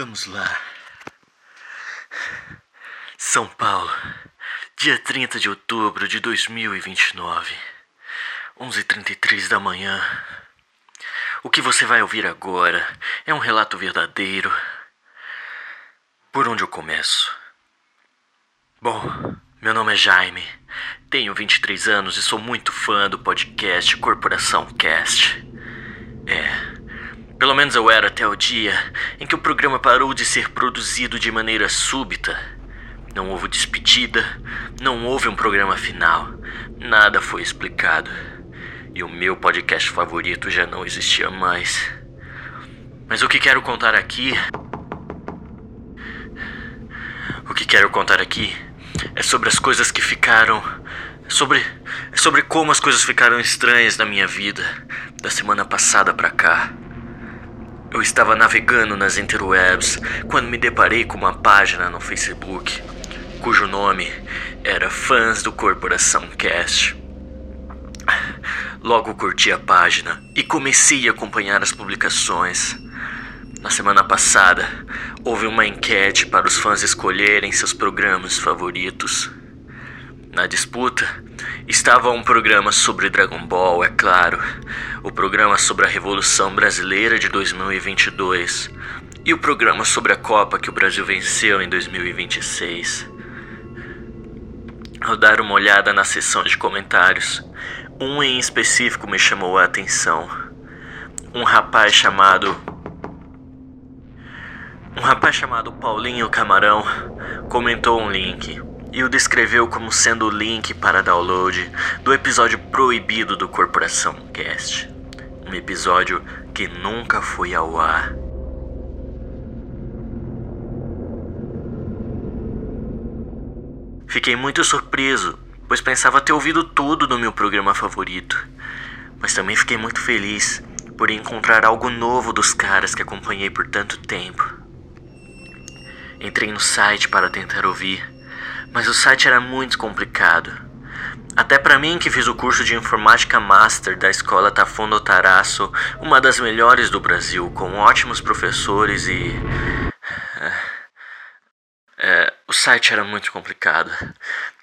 Vamos lá. São Paulo, dia 30 de outubro de 2029, 11h33 da manhã. O que você vai ouvir agora é um relato verdadeiro. Por onde eu começo? Bom, meu nome é Jaime, tenho 23 anos e sou muito fã do podcast Corporação Cast. É. Pelo menos eu era até o dia em que o programa parou de ser produzido de maneira súbita. Não houve despedida, não houve um programa final, nada foi explicado. E o meu podcast favorito já não existia mais. Mas o que quero contar aqui. O que quero contar aqui é sobre as coisas que ficaram. Sobre. Sobre como as coisas ficaram estranhas na minha vida da semana passada pra cá. Eu estava navegando nas interwebs quando me deparei com uma página no Facebook cujo nome era Fãs do Corporação Cast. Logo curti a página e comecei a acompanhar as publicações. Na semana passada, houve uma enquete para os fãs escolherem seus programas favoritos. Na disputa, estava um programa sobre Dragon Ball, é claro, o programa sobre a Revolução Brasileira de 2022 e o programa sobre a Copa que o Brasil venceu em 2026. Ao dar uma olhada na seção de comentários, um em específico me chamou a atenção. Um rapaz chamado. Um rapaz chamado Paulinho Camarão comentou um link e o descreveu como sendo o link para download do episódio proibido do Corporação Cast. Um episódio que nunca foi ao ar. Fiquei muito surpreso, pois pensava ter ouvido tudo do meu programa favorito. Mas também fiquei muito feliz por encontrar algo novo dos caras que acompanhei por tanto tempo. Entrei no site para tentar ouvir, mas o site era muito complicado. Até para mim que fiz o curso de Informática Master da Escola Tafondo Taraço, uma das melhores do Brasil, com ótimos professores e é, o site era muito complicado.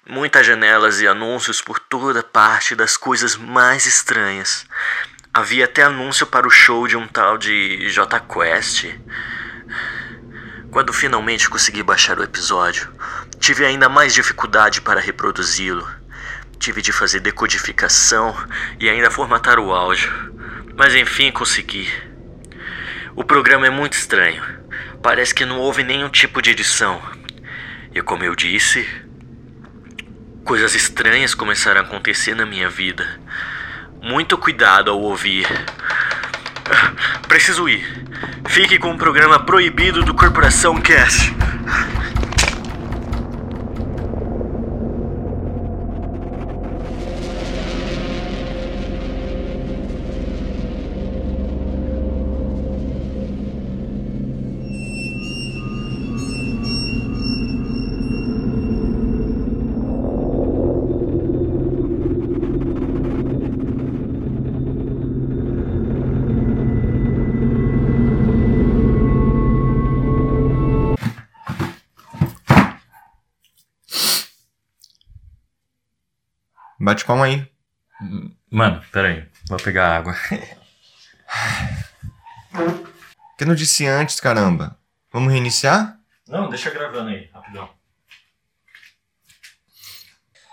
Muitas janelas e anúncios por toda parte das coisas mais estranhas. Havia até anúncio para o show de um tal de J Quest. Quando finalmente consegui baixar o episódio, tive ainda mais dificuldade para reproduzi-lo. Tive de fazer decodificação e ainda formatar o áudio. Mas enfim consegui. O programa é muito estranho. Parece que não houve nenhum tipo de edição. E como eu disse, coisas estranhas começaram a acontecer na minha vida. Muito cuidado ao ouvir. Preciso ir. Fique com o programa proibido do Corporação Cast. Palma aí. Mano, peraí. Vou pegar água. que não disse antes, caramba? Vamos reiniciar? Não, deixa gravando aí, rapidão.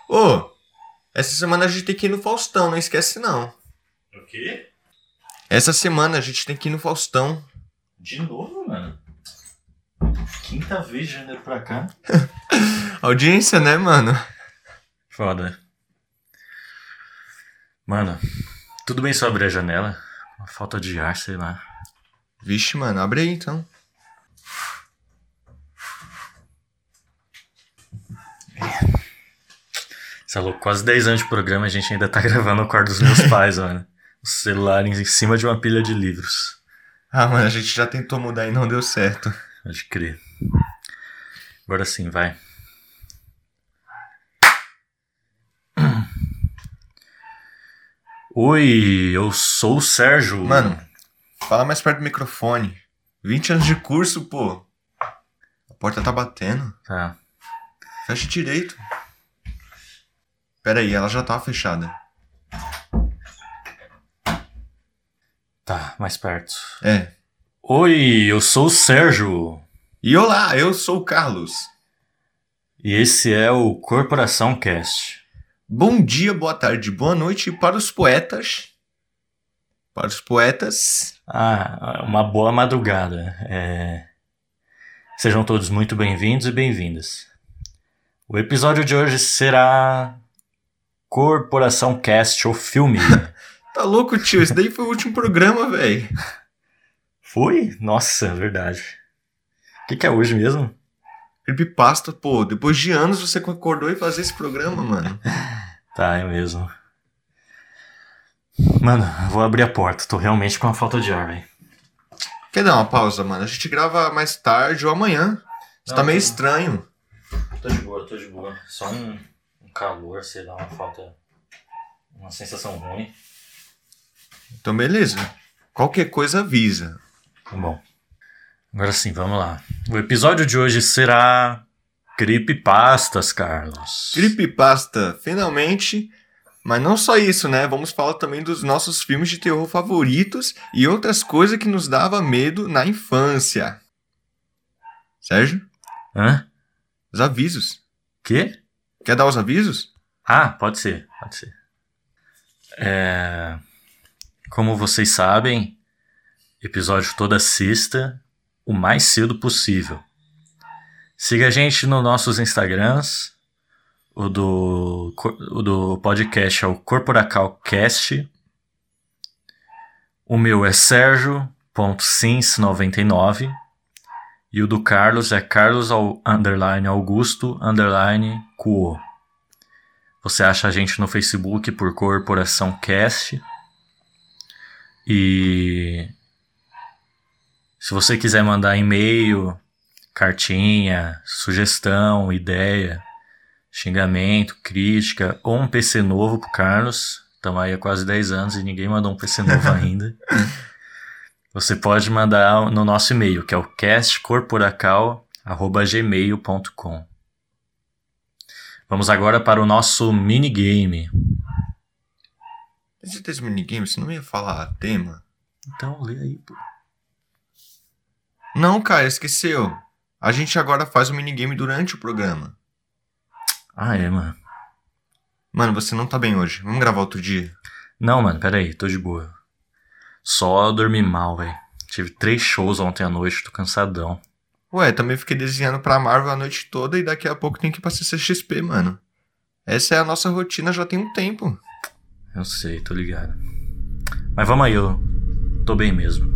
Ô, essa semana a gente tem que ir no Faustão, não esquece não. O quê? Essa semana a gente tem que ir no Faustão. De novo, mano? Quinta vez de janeiro pra cá. Audiência, né, mano? Foda. Mano, tudo bem só abrir a janela? Uma falta de ar, sei lá. Vixe, mano, abre aí então. Você é louco, quase 10 anos de programa a gente ainda tá gravando no quarto dos meus pais, mano. O celular em cima de uma pilha de livros. Ah, mano, a gente já tentou mudar e não deu certo. Pode crer. Agora sim, vai. Oi, eu sou o Sérgio. Mano, fala mais perto do microfone. 20 anos de curso, pô. porta tá batendo. Tá. Fecha direito. Pera aí, ela já tá fechada. Tá, mais perto. É. Oi, eu sou o Sérgio. E olá, eu sou o Carlos. E esse é o Corporação Cast. Bom dia, boa tarde, boa noite para os poetas. Para os poetas. Ah, uma boa madrugada. É... Sejam todos muito bem-vindos e bem-vindas. O episódio de hoje será Corporação Cast, o filme. Tá louco, tio? Esse daí foi o último programa, velho. Foi? Nossa, verdade. O que, que é hoje mesmo? Creepypasta, pô, depois de anos você concordou em fazer esse programa, mano. Tá, é mesmo. Mano, vou abrir a porta. Tô realmente com uma falta de ar, velho. Quer dar uma pausa, mano? A gente grava mais tarde ou amanhã. Você Não, tá meio estranho. Tô de boa, tô de boa. Só um, um calor, sei lá, uma falta. Uma sensação ruim. Então, beleza. Qualquer coisa avisa. Tá bom. Agora sim, vamos lá. O episódio de hoje será. Creepypastas, Carlos. Creepypasta, finalmente. Mas não só isso, né? Vamos falar também dos nossos filmes de terror favoritos e outras coisas que nos dava medo na infância. Sérgio, Hã? os avisos. Quê? Quer dar os avisos? Ah, pode ser, pode ser. É, Como vocês sabem, episódio toda sexta, o mais cedo possível. Siga a gente nos nossos Instagrams. O do, o do podcast é o CorporacalCast. O meu é Sergio.sins99. E o do Carlos é Carlos underline Augusto underline Cuo. Você acha a gente no Facebook por Corporação Cast. E se você quiser mandar e-mail, cartinha, sugestão, ideia, xingamento, crítica ou um PC novo pro Carlos, estamos aí há quase 10 anos e ninguém mandou um PC novo ainda. Você pode mandar no nosso e-mail, que é o castcorporacal.gmail.com. Vamos agora para o nosso minigame. Tem certeza minigame? Você não ia falar tema? Então, lê aí, pô. Não, cara, esqueceu. A gente agora faz o minigame durante o programa. Ah, é, mano. Mano, você não tá bem hoje. Vamos gravar outro dia. Não, mano, pera aí, tô de boa. Só dormi mal, velho. Tive três shows ontem à noite, tô cansadão. Ué, também fiquei desenhando pra Marvel a noite toda e daqui a pouco tem que ir pra CCXP, mano. Essa é a nossa rotina já tem um tempo. Eu sei, tô ligado. Mas vamos aí, eu tô bem mesmo.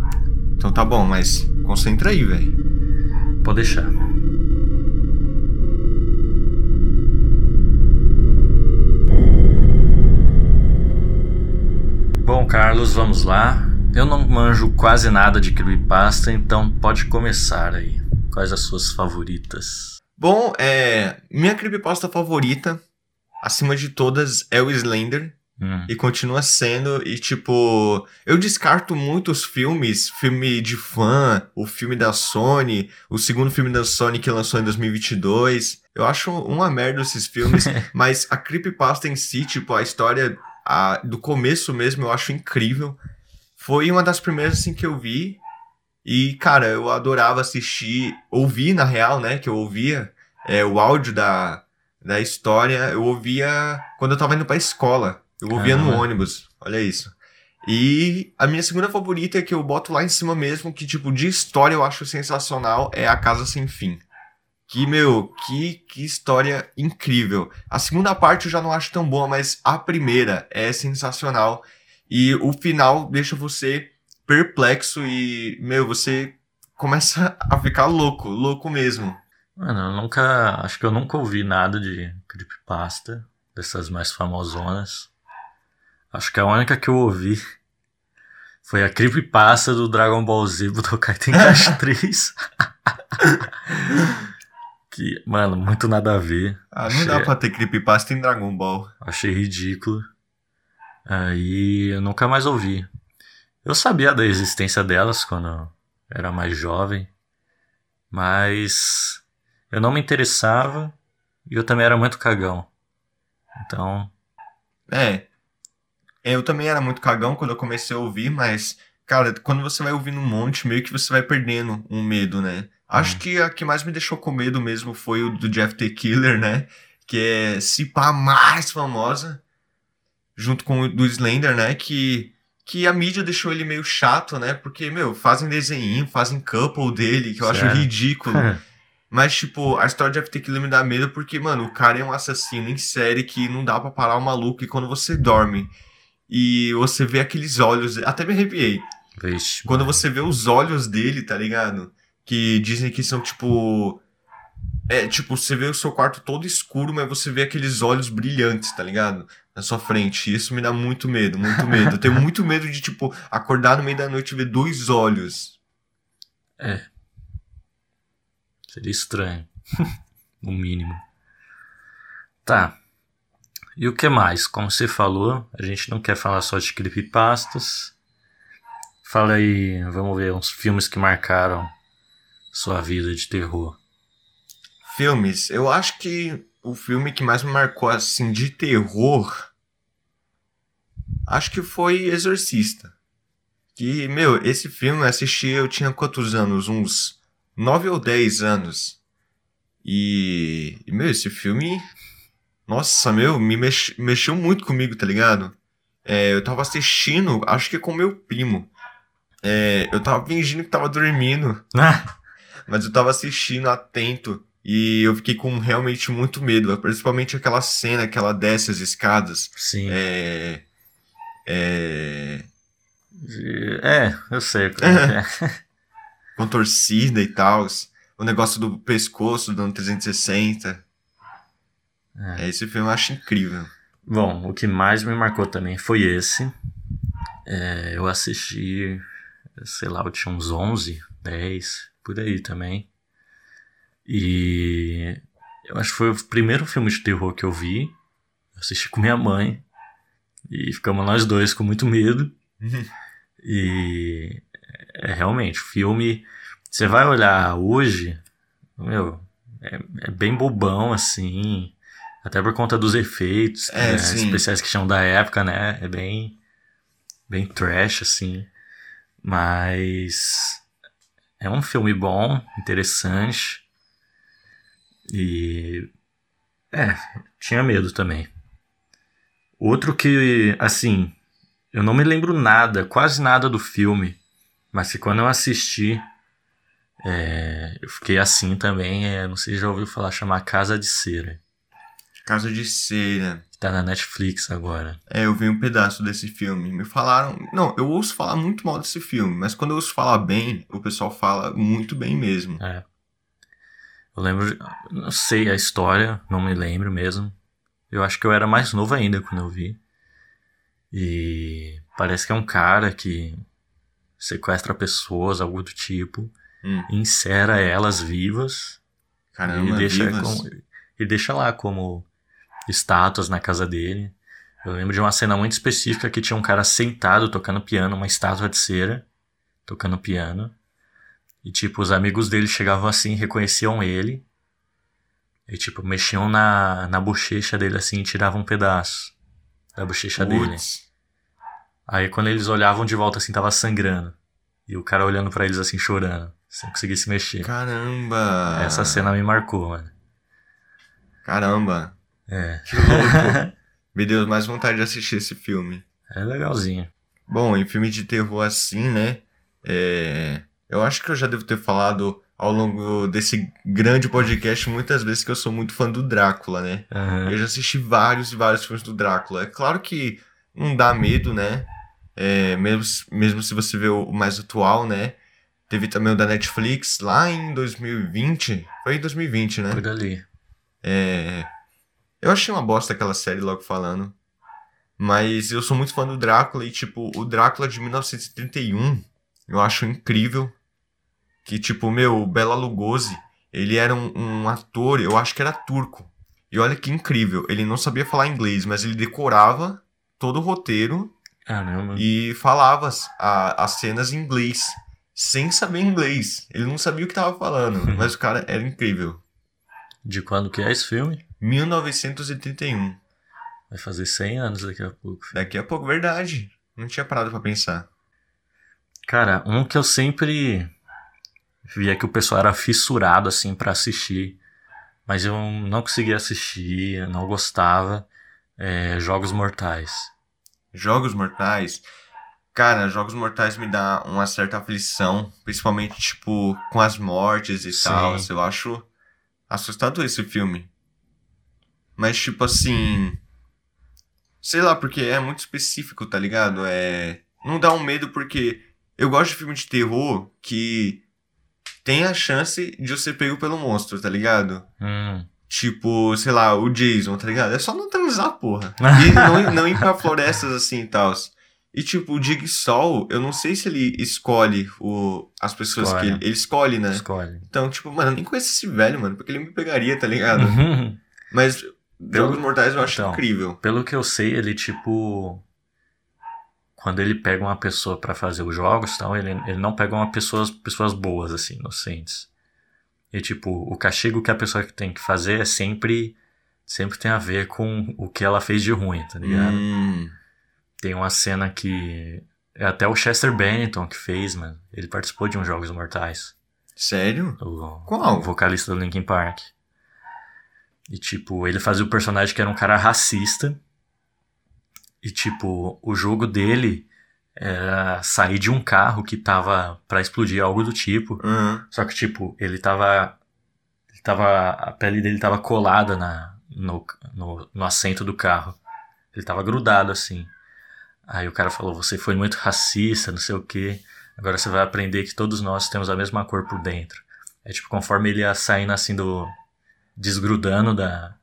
Então tá bom, mas concentra aí, velho. Pode deixar. Bom, Carlos, vamos lá. Eu não manjo quase nada de creepypasta, então pode começar aí. Quais as suas favoritas? Bom, é. Minha creepypasta favorita, acima de todas, é o Slender. Hum, E continua sendo, e tipo, eu descarto muitos filmes, filme de fã, o filme da Sony, o segundo filme da Sony que lançou em 2022. Eu acho uma merda esses filmes, mas a creepypasta em si, tipo, a história a- do começo mesmo, eu acho incrível. Foi uma das primeiras assim que eu vi. E, cara, eu adorava assistir, ouvir na real, né, que eu ouvia é, o áudio da, da história, eu ouvia quando eu tava indo pra escola. Eu ouvia no Caramba. ônibus, olha isso. E a minha segunda favorita, que eu boto lá em cima mesmo, que tipo, de história eu acho sensacional, é A Casa Sem Fim. Que, meu, que, que história incrível. A segunda parte eu já não acho tão boa, mas a primeira é sensacional. E o final deixa você perplexo e, meu, você começa a ficar louco, louco mesmo. Mano, eu nunca. Acho que eu nunca ouvi nada de creepypasta, dessas mais famosonas. Acho que a única que eu ouvi foi a creepypasta do Dragon Ball Z Budokai Tenkaichi 3. que, mano, muito nada a ver. Ah, não dá Achei- pra ter creepypasta em Dragon Ball. Achei ridículo. Aí eu nunca mais ouvi. Eu sabia da existência delas quando eu era mais jovem, mas eu não me interessava e eu também era muito cagão. Então, É. Eu também era muito cagão quando eu comecei a ouvir, mas, cara, quando você vai ouvindo um monte, meio que você vai perdendo um medo, né? Acho Hum. que a que mais me deixou com medo mesmo foi o do Jeff T. Killer, né? Que é se pá mais famosa, junto com o do Slender, né? Que, que a mídia deixou ele meio chato, né? Porque, meu, fazem desenho, fazem couple dele, que eu acho ridículo. Mas, tipo, a história de FT Killer me dá medo porque, mano, o cara é um assassino em série que não dá pra parar o maluco. E quando você dorme e você vê aqueles olhos. Até me arrepiei. Vixe. Quando você vê os olhos dele, tá ligado? Que dizem que são, tipo. É, tipo, você vê o seu quarto todo escuro, mas você vê aqueles olhos brilhantes, tá ligado? Na sua frente. Isso me dá muito medo, muito medo. Eu tenho muito medo de, tipo, acordar no meio da noite e ver dois olhos. Seria estranho. no mínimo. Tá. E o que mais? Como você falou, a gente não quer falar só de creepypastas. Fala aí, vamos ver uns filmes que marcaram sua vida de terror. Filmes, eu acho que o filme que mais me marcou assim de terror acho que foi Exorcista. Que, meu, esse filme eu assisti, eu tinha quantos anos? Uns 9 ou 10 anos. E, e, meu, esse filme, nossa, meu, me mex- mexeu muito comigo, tá ligado? É, eu tava assistindo, acho que com meu primo. É, eu tava fingindo que tava dormindo. Mas eu tava assistindo atento e eu fiquei com realmente muito medo, principalmente aquela cena que ela desce as escadas, sim. é, é, É, eu sei. é. com torcida e tal, o negócio do pescoço dando 360. É. Esse filme eu acho incrível. Bom, o que mais me marcou também foi esse. É, eu assisti, sei lá, eu tinha uns 11, 10, por aí também. E eu acho que foi o primeiro filme de terror que eu vi. Eu assisti com minha mãe. E ficamos nós dois com muito medo. E é realmente, o filme. Você vai olhar hoje, meu, é, é bem bobão assim. Até por conta dos efeitos É, né, especiais que tinham da época, né? É bem. Bem trash, assim. Mas. É um filme bom, interessante. E. É, tinha medo também. Outro que, assim, eu não me lembro nada, quase nada do filme, mas que quando eu assisti, é, eu fiquei assim também. É, não sei se já ouviu falar, chamar Casa de Cera, Casa de Cera. que tá na Netflix agora. É, eu vi um pedaço desse filme. Me falaram. Não, eu ouço falar muito mal desse filme, mas quando eu ouço falar bem, o pessoal fala muito bem mesmo. É. Eu lembro, não sei a história, não me lembro mesmo. Eu acho que eu era mais novo ainda quando eu vi. E parece que é um cara que sequestra pessoas, algo do tipo, Hum, insera elas vivas caramba, e deixa, vivas. como- e deixa lá como estátuas na casa dele. Eu lembro de uma cena muito específica que tinha um cara sentado tocando piano, uma estátua de cera, tocando piano. E tipo, os amigos dele chegavam assim, reconheciam ele. E tipo, mexiam na, na bochecha dele assim e tiravam um pedaço da bochecha dele. Putz. Aí quando eles olhavam de volta assim, tava sangrando. E o cara olhando pra eles assim, chorando, sem conseguir se mexer. Caramba! Essa cena me marcou, mano. Caramba! É. Que louco! Me deu mais vontade de assistir esse filme. É legalzinho. Bom, em filme de terror assim, né? é, Eu acho que eu já devo ter falado ao longo desse grande podcast muitas vezes que eu sou muito fã do Drácula, né? Aham. Eu já assisti vários e vários filmes do Drácula. É claro que não dá medo, né? É, mesmo, mesmo se você vê o mais atual, né? Teve também o da Netflix lá em 2020. Foi em 2020, né? Por ali. É, eu achei uma bosta aquela série logo falando. Mas eu sou muito fã do Drácula e, tipo, o Drácula de 1931 eu acho incrível. Que, tipo, meu, o Bela Lugosi, ele era um, um ator, eu acho que era turco. E olha que incrível, ele não sabia falar inglês, mas ele decorava todo o roteiro Caramba. e falava as, a- as cenas em inglês, sem saber inglês. Ele não sabia o que tava falando, mas o cara era incrível. De quando que é esse filme? 1981. Vai fazer 100 anos daqui a pouco. filho. Daqui a pouco, verdade. Não tinha parado pra pensar. Cara, um que eu sempre via que o pessoal era fissurado assim pra assistir, mas eu não conseguia assistir, não gostava. É Jogos Mortais. Jogos Mortais. Cara, Jogos Mortais me dá uma certa aflição, principalmente, tipo, com as mortes e Sim. tal. Eu acho assustador esse filme. Mas, tipo assim. Sei lá, porque é muito específico, tá ligado? É. Não dá um medo porque eu gosto de filme de terror que tem a chance de eu ser pego pelo monstro, tá ligado? Hum. Tipo, sei lá, o Jason, tá ligado? É só não transar, porra. E não, não ir pra florestas assim e tal. E tipo, o Jigsaw, eu não sei se ele escolhe o, as pessoas Escolhe. que ele, ele escolhe, né? Escolhe. Então, tipo, mano, eu nem conheço esse velho, mano, porque ele me pegaria, tá ligado? Uhum. Mas Jogos Mortais eu acho Então. incrível. Pelo que eu sei, ele tipo. Quando ele pega uma pessoa pra fazer os jogos, tal, ele, ele não pega uma pessoas, pessoas boas, assim, inocentes. E tipo, o castigo que a pessoa tem que fazer é sempre. Sempre tem a ver com o que ela fez de ruim, tá ligado? Hum, Tem uma cena que. É até o Chester Bennington que fez, mano. Ele participou de uns Jogos Mortais. sério? O, Qual? o vocalista do Linkin Park. E, tipo, ele fazia o personagem que era um cara racista. E, tipo, o jogo dele era sair de um carro que tava pra explodir, algo do tipo. Aham. Só que, tipo, ele tava. Ele tava. A pele dele tava colada na, no, no, no assento do carro. Ele tava grudado assim. Aí o cara falou: Você foi muito racista, não sei o que. Agora você vai aprender que todos nós temos a mesma cor por dentro. É tipo, conforme ele ia saindo assim do. Desgrudando da.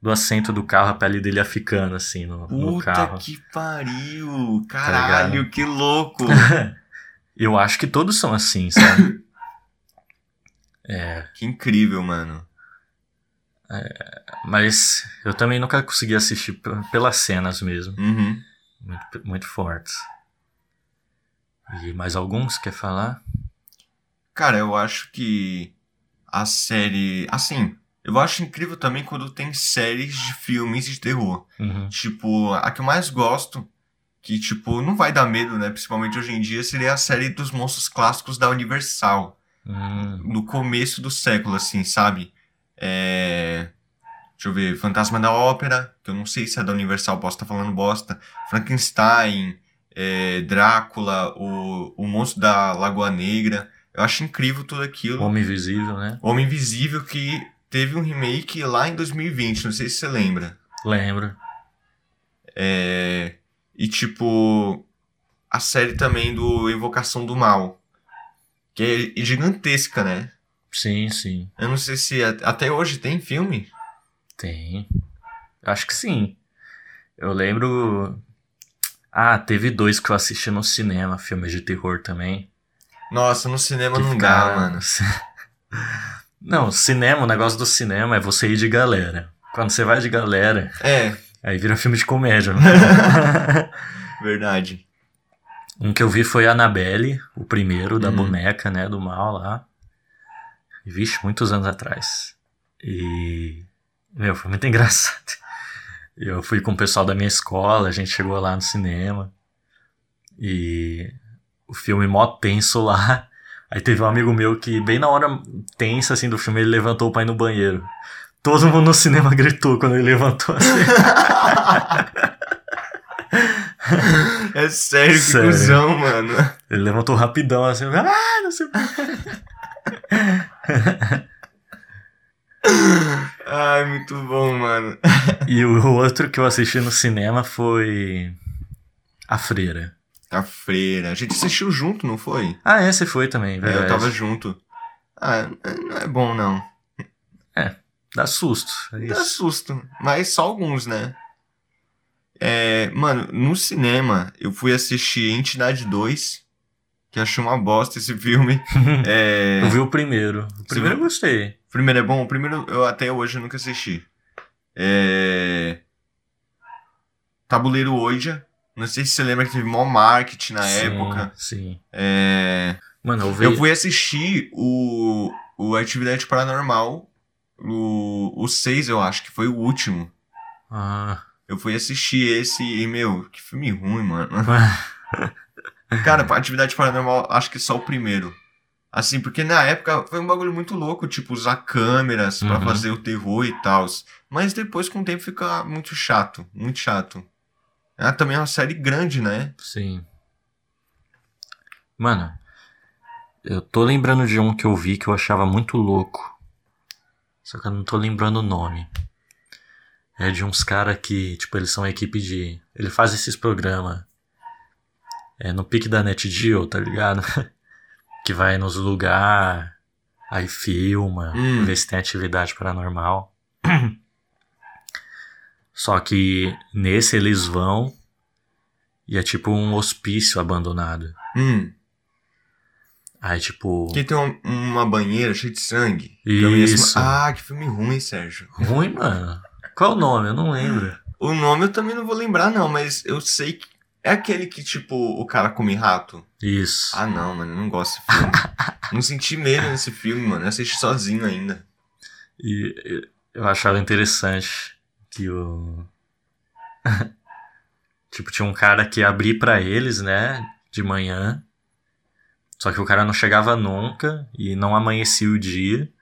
do assento do carro, a pele dele ia ficando assim no, no Puta carro. que pariu! Caralho, ligado? que louco! Eu acho que todos são assim, sabe? é. que incrível, mano. Mas eu também nunca consegui assistir pelas cenas mesmo. Uhum. Muito, muito fortes. E mais alguns quer falar? Cara, eu acho que a série. Assim, eu acho incrível também quando tem séries de filmes de terror. Uhum. Tipo, a que eu mais gosto, que, tipo, não vai dar medo, né? Principalmente hoje em dia, seria a série dos monstros clássicos da Universal. Hum, No começo do século, assim, sabe? É. Deixa eu ver, Fantasma da Ópera, que eu não sei se é da Universal, posso estar falando bosta. Frankenstein, é, Drácula, o, o Monstro da Lagoa Negra. Eu acho incrível tudo aquilo. Homem Invisível, né? Homem Invisível, que teve um remake lá em 2020, não sei se você lembra. Lembro. É, e tipo, a série também do Invocação do Mal, que é gigantesca, né? Sim, sim. Eu não sei se até hoje tem filme. Tem. Acho que sim. Eu lembro. Ah, teve dois que eu assisti no cinema, filmes de terror também. Nossa, no cinema que não ficaram- dá, mano. Não, cinema, o negócio do cinema é você ir de galera. Quando você vai de galera, É, aí vira filme de comédia. verdade. Um que eu vi foi Annabelle, o primeiro da Hum. boneca, né, do mal lá. Vixe, muitos anos atrás. E. Meu, foi muito engraçado. Eu fui com o pessoal da minha escola, a gente chegou lá no cinema. E. O filme mó tenso lá. Aí teve um amigo meu que, bem na hora tensa assim do filme, ele levantou pra ir no banheiro. Todo mundo no cinema gritou quando ele levantou assim. É sério, que Sério. cuzão, mano. Ele levantou rapidão assim, ah, não sei o. Ai, muito bom, mano. E o outro que eu assisti no cinema foi. A Freira. A freira. A gente assistiu junto, não foi? Ah, esse foi também, É, verdade. eu tava junto. Ah, não é bom, não. Dá susto. é Dá susto. Mas só alguns, né? É, mano, no cinema, eu fui assistir Entidade 2, que achei uma bosta esse filme. É, Eu vi o primeiro. O primeiro eu gostei. o primeiro é bom? O primeiro eu até hoje eu nunca assisti. É... Tabuleiro Ouija. Não sei se você lembra que teve mó marketing na Sim, época. Sim. É... Mano, eu vi. Eu fui assistir o, o Atividade Paranormal, O, o 6, eu acho que foi o último. Ah. Eu fui assistir esse e, meu, que filme ruim, mano. Cara, atividade paranormal, acho que só o primeiro. Assim, porque na época foi um bagulho muito louco, tipo, usar câmeras pra Uhum. fazer o terror e tal. Mas depois, com o tempo, fica muito chato. Muito chato. Ah, também é uma série grande, né? Sim. Mano, eu tô lembrando de um que eu vi que eu achava muito louco. Só que eu não tô lembrando o nome. É de uns caras que, tipo, eles são a equipe de. Ele faz esses programas. É no pique da NetGeo, tá ligado? que vai nos lugares, aí filma, Hum. vê se tem atividade paranormal. Só que nesse eles vão e é tipo um hospício abandonado. Hum. Aí, tipo, Que tem uma, uma banheira cheia de sangue. Esse- Isso. Ah, que filme ruim, Sérgio. ruim, mano. Qual o nome? Eu não lembro. O nome eu também não vou lembrar, não, mas eu sei que. É aquele que, tipo, o cara come rato. Isso. Ah, não, mano, eu não gosto desse filme. não senti medo nesse filme, mano. Eu assisti sozinho ainda. E eu achava interessante que o. tipo, tinha um cara que ia abrir pra eles, né? De manhã. Só que o cara não chegava nunca e não amanhecia o dia.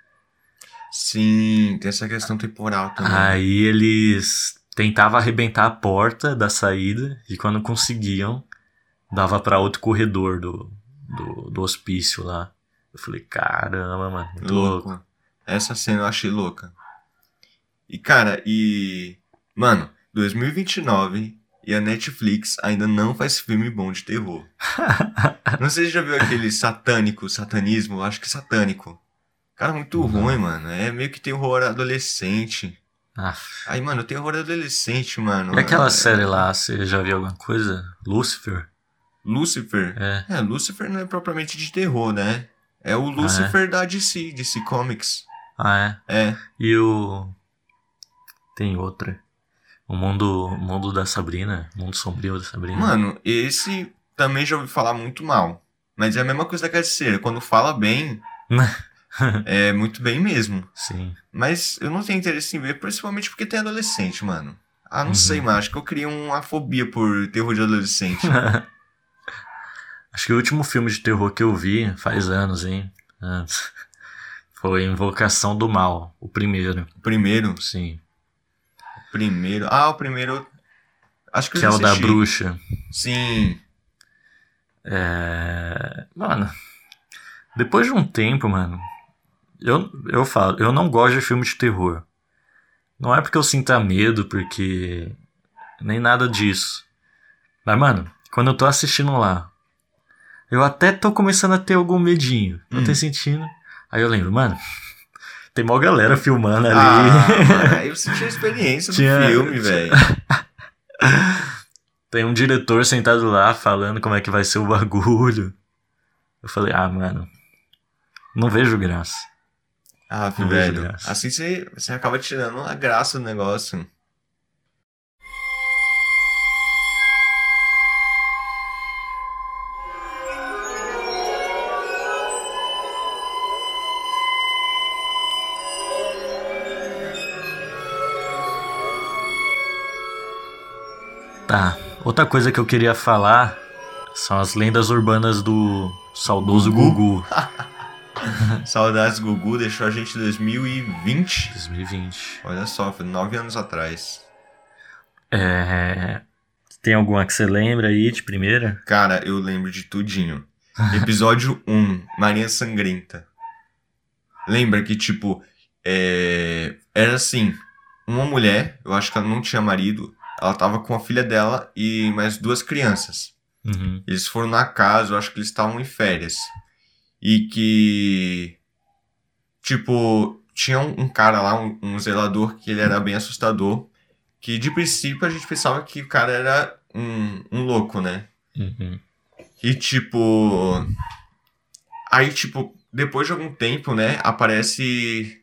Sim, tem essa questão temporal também. Aí eles tentavam arrebentar a porta da saída e quando conseguiam, dava pra outro corredor do, do, do hospício lá. Eu falei, caramba, mano, muito louco. louco. Essa cena eu achei louca. E, cara, e. Mano, 2029 e a Netflix ainda não faz filme bom de terror. não sei se já viu aquele satânico, satanismo, eu acho que é satânico. Cara, muito Não. ruim, mano. É meio que terror adolescente. Ah, Aí, mano, terror adolescente, mano. e aquela É- série lá, você já viu alguma coisa? Lucifer? Lucifer. É. É, Lucifer não é propriamente de terror, né? É o Lucifer da DC, DC Comics. Ah, é? É. E o. Tem outra. O mundo, o mundo da Sabrina. O mundo sombrio da Sabrina. Mano, esse também já ouvi falar muito mal. Mas é a mesma coisa da Carcereira. Quando fala bem, é muito bem mesmo. Sim. Mas eu não tenho interesse em ver, principalmente porque tem adolescente, mano. Ah, não Uhum. sei, mano. Acho que eu criei uma fobia por terror de adolescente. Acho que o último filme de terror que eu vi faz anos, hein? Foi Invocação do Mal, o primeiro. O primeiro, Sim. Primeiro. Ah, o primeiro. Acho que eu Que é já o da bruxa. Sim. É. Mano. Depois de um tempo, mano. Eu, eu falo, eu não gosto de filme de terror. Não é porque eu sinta medo, porque. Nem nada disso. Mas, mano, quando eu tô assistindo lá, eu até tô começando a ter algum medinho. Eu Hum. tô sentindo. Aí eu lembro, mano, tem mó galera filmando ali. Ah, aí eu senti a experiência Tinha- do filme, tinha- velho. Tem um diretor sentado lá falando como é que vai ser o bagulho. Eu falei, ah, mano, não vejo graça. Ah, Não velho. graça. Assim você, você acaba tirando a graça do negócio. Outra coisa que eu queria falar são as lendas urbanas do saudoso Gugu? Gugu, Saudades Gugu deixou a gente em 2020. 2020. Olha só, foi nove anos atrás. É... Tem alguma que você lembra aí de primeira? Cara, eu lembro de tudinho. Episódio 1, Marinha Sangrenta. Lembra que, tipo, é... era assim: uma mulher, eu acho que ela não tinha marido, ela tava com a filha dela e mais duas crianças. Uhum. Eles foram na casa, eu acho que eles estavam em férias. E que. Tipo, tinha um, um cara lá, um, um zelador, que ele era bem assustador. Que de princípio a gente pensava que o cara era um, um louco, né? Uhum. E tipo. Aí, tipo, depois de algum tempo, né, aparece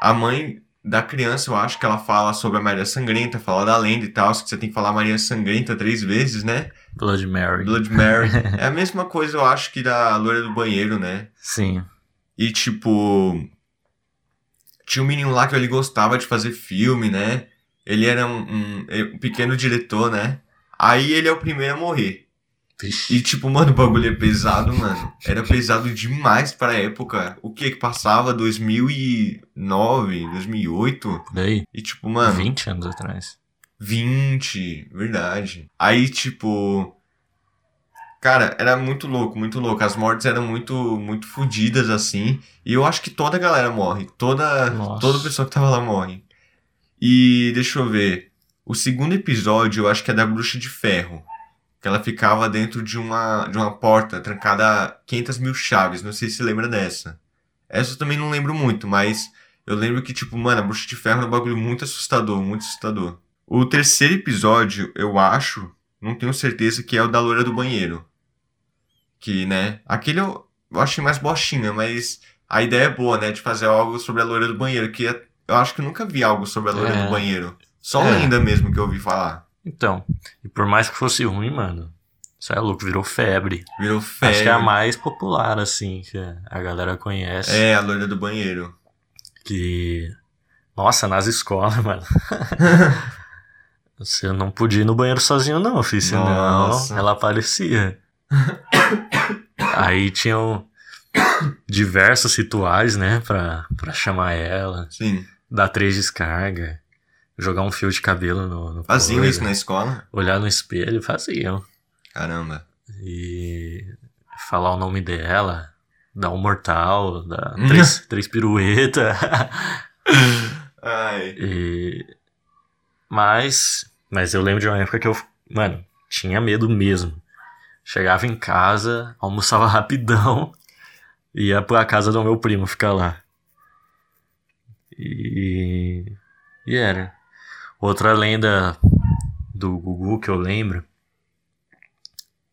a mãe da criança, eu acho que ela fala sobre a Maria Sangrenta, fala da lenda e tal, que você tem que falar Maria Sangrenta três vezes, né? Blood Mary. Blood Mary. é a mesma coisa, eu acho, que da loira do banheiro, né? Sim. E tipo. tinha um menino lá que ele gostava de fazer filme, né? Ele era um, um, um pequeno diretor, né? Aí ele é o primeiro a morrer. E tipo, mano, o bagulho é pesado, mano. Era pesado demais pra época. O que que passava? 2009, 2008? Por aí. E tipo, mano, 20 anos atrás. 20, verdade. Aí, tipo. Cara, era muito louco, muito louco. As mortes eram muito, muito fodidas, assim. E eu acho que toda a galera morre. Toda, Nossa. toda pessoa que tava lá morre. E deixa eu ver. O segundo episódio, eu acho que é da Bruxa de Ferro. Que ela ficava dentro de uma, de uma porta trancada a 500 mil chaves. Não sei se lembra dessa. Essa eu também não lembro muito, mas eu lembro que, tipo, mano, a Bruxa de Ferro é um bagulho muito assustador, muito assustador. O terceiro episódio, eu acho, não tenho certeza, que é o da loira do banheiro. Que, né, aquele eu, eu achei mais bostinha, mas a ideia é boa, né, de fazer algo sobre a loira do banheiro, que é- eu acho que eu nunca vi algo sobre a loira É. do banheiro. Só É. lenda mesmo que eu ouvi falar. Então, e por mais que fosse ruim, mano, isso é louco, virou febre. Virou febre. Acho que é a mais popular, assim, que a galera conhece. É, a loira do banheiro. Que. Nossa, nas escolas, mano. Você não podia ir no banheiro sozinho, não, filho. Senão Nossa. ela aparecia. Aí tinham diversos rituais, né? Pra, pra chamar ela. Sim. Dar três descargas. Jogar um fio de cabelo no. no Faziam isso na escola? Olhar no espelho, faziam. Caramba. E falar o nome dela, dar um mortal, dar três, três piruetas. Ai. E... Mas, mas eu lembro de uma época que eu, mano, tinha medo mesmo. Chegava em casa, almoçava rapidão, ia pra casa do meu primo ficar lá. E, e era. Outra lenda do Gugu que eu lembro.